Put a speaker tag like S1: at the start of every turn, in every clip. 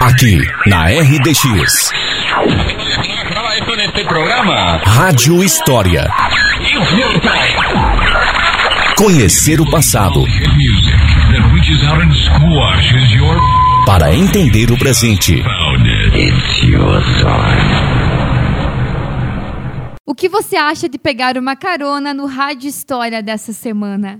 S1: Aqui na RDX. Rádio História. Conhecer o passado. Para entender o presente.
S2: O que você acha de pegar uma carona no Rádio História dessa semana?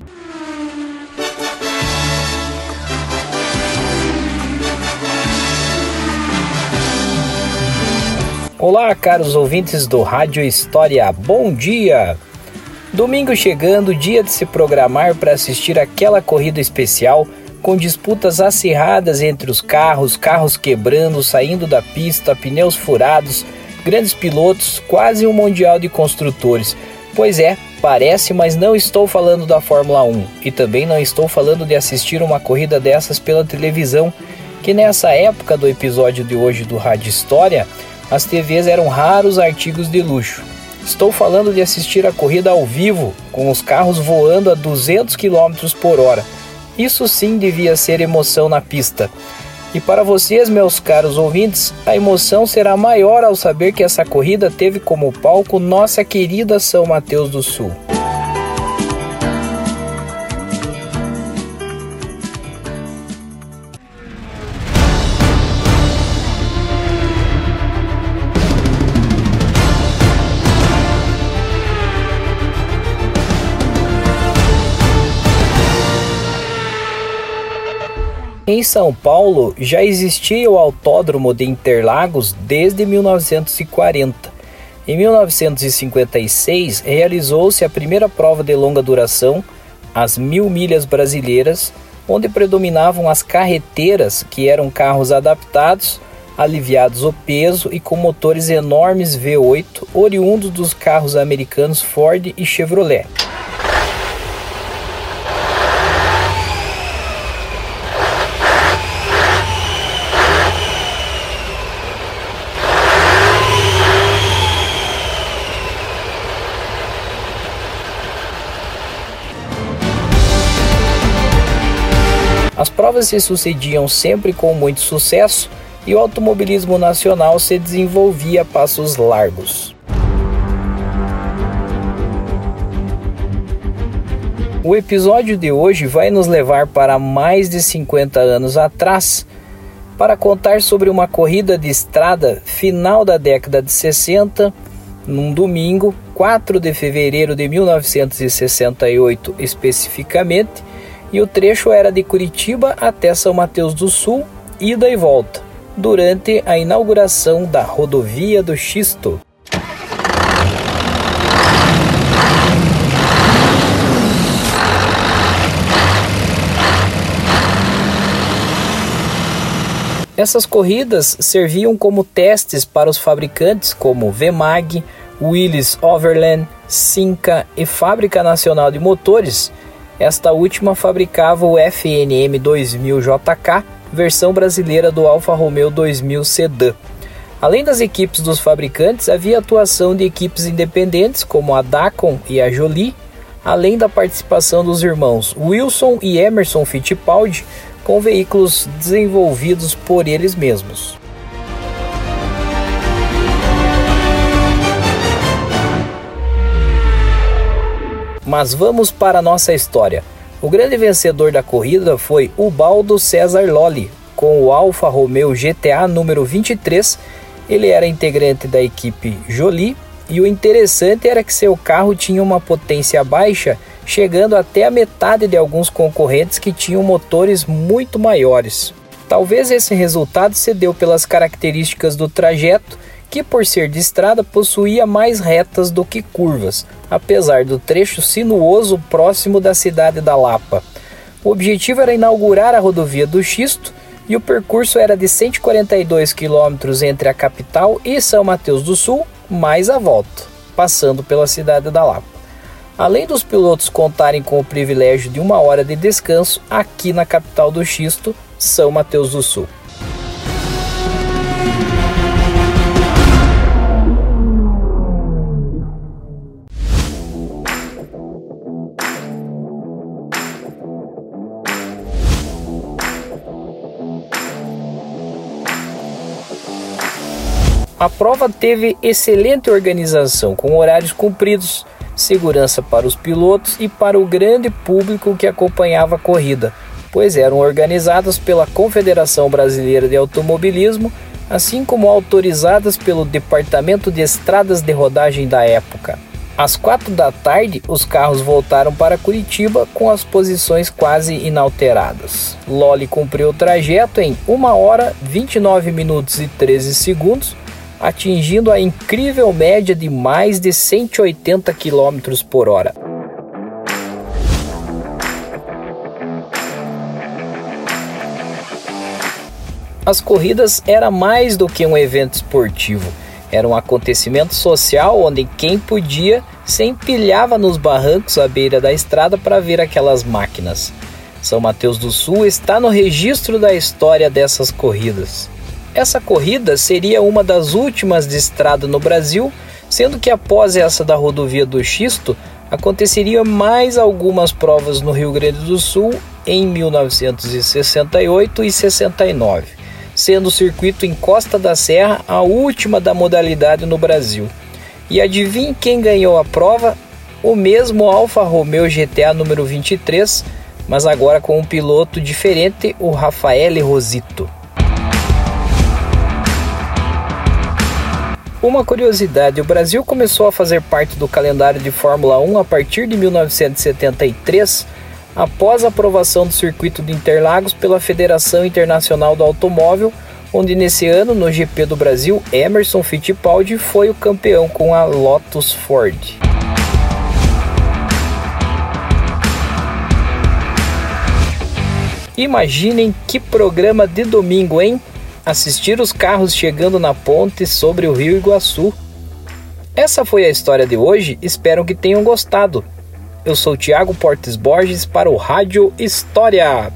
S3: Olá, caros ouvintes do Rádio História, bom dia! Domingo chegando, dia de se programar para assistir aquela corrida especial com disputas acirradas entre os carros, carros quebrando, saindo da pista, pneus furados, grandes pilotos, quase um mundial de construtores. Pois é, parece, mas não estou falando da Fórmula 1 e também não estou falando de assistir uma corrida dessas pela televisão, que nessa época do episódio de hoje do Rádio História as TVs eram raros artigos de luxo. Estou falando de assistir a corrida ao vivo, com os carros voando a 200 km por hora. Isso sim devia ser emoção na pista. E para vocês, meus caros ouvintes, a emoção será maior ao saber que essa corrida teve como palco nossa querida São Mateus do Sul. Em São Paulo já existia o Autódromo de Interlagos desde 1940. Em 1956 realizou-se a primeira prova de longa duração, as Mil Milhas Brasileiras, onde predominavam as carreteiras, que eram carros adaptados, aliviados o peso e com motores enormes V8, oriundos dos carros americanos Ford e Chevrolet. As provas se sucediam sempre com muito sucesso e o automobilismo nacional se desenvolvia a passos largos. O episódio de hoje vai nos levar para mais de 50 anos atrás para contar sobre uma corrida de estrada final da década de 60, num domingo, 4 de fevereiro de 1968 especificamente, e o trecho era de Curitiba até São Mateus do Sul, ida e volta, durante a inauguração da rodovia do Xisto. Essas corridas serviam como testes para os fabricantes como Vemag, Willys Overland, Simca e Fábrica Nacional de Motores, esta última fabricava o FNM 2000 JK, versão brasileira do Alfa Romeo 2000 Sedan. Além das equipes dos fabricantes, havia atuação de equipes independentes como a Dacon e a Jolie, além da participação dos irmãos Wilson e Emerson Fittipaldi com veículos desenvolvidos por eles mesmos. Mas vamos para a nossa história. O grande vencedor da corrida foi Ubaldo César Lolli, com o Alfa Romeo GTA número 23. Ele era integrante da equipe Jolie e o interessante era que seu carro tinha uma potência baixa, chegando até a metade de alguns concorrentes que tinham motores muito maiores. Talvez esse resultado se deu pelas características do trajeto que por ser de estrada possuía mais retas do que curvas, apesar do trecho sinuoso próximo da cidade da Lapa. O objetivo era inaugurar a rodovia do Xisto e o percurso era de 142 quilômetros entre a capital e São Mateus do Sul, mais a volta, passando pela cidade da Lapa. Além dos pilotos contarem com o privilégio de uma hora de descanso aqui na capital do Xisto, São Mateus do Sul. A prova teve excelente organização, com horários cumpridos, segurança para os pilotos e para o grande público que acompanhava a corrida, pois eram organizadas pela Confederação Brasileira de Automobilismo, assim como autorizadas pelo Departamento de Estradas de Rodagem da época. Às quatro da tarde, os carros voltaram para Curitiba com as posições quase inalteradas. Lolly cumpriu o trajeto em 1 hora 29 minutos e 13 segundos, atingindo a incrível média de mais de 180 km por hora. As corridas era mais do que um evento esportivo era um acontecimento social onde quem podia se empilhava nos barrancos à beira da estrada para ver aquelas máquinas. São Mateus do Sul está no registro da história dessas corridas. Essa corrida seria uma das últimas de estrada no Brasil, sendo que após essa da rodovia do Xisto, aconteceria mais algumas provas no Rio Grande do Sul em 1968 e 69 sendo o circuito em Costa da Serra a última da modalidade no Brasil. E adivinhe quem ganhou a prova? O mesmo Alfa Romeo GTA número 23, mas agora com um piloto diferente, o Rafael Rosito. Uma curiosidade: o Brasil começou a fazer parte do calendário de Fórmula 1 a partir de 1973 após a aprovação do circuito de Interlagos pela Federação Internacional do Automóvel, onde nesse ano, no GP do Brasil, Emerson Fittipaldi foi o campeão com a Lotus Ford. Imaginem que programa de domingo, hein? Assistir os carros chegando na ponte sobre o Rio Iguaçu. Essa foi a história de hoje, espero que tenham gostado. Eu sou Tiago Portes Borges para o Rádio História.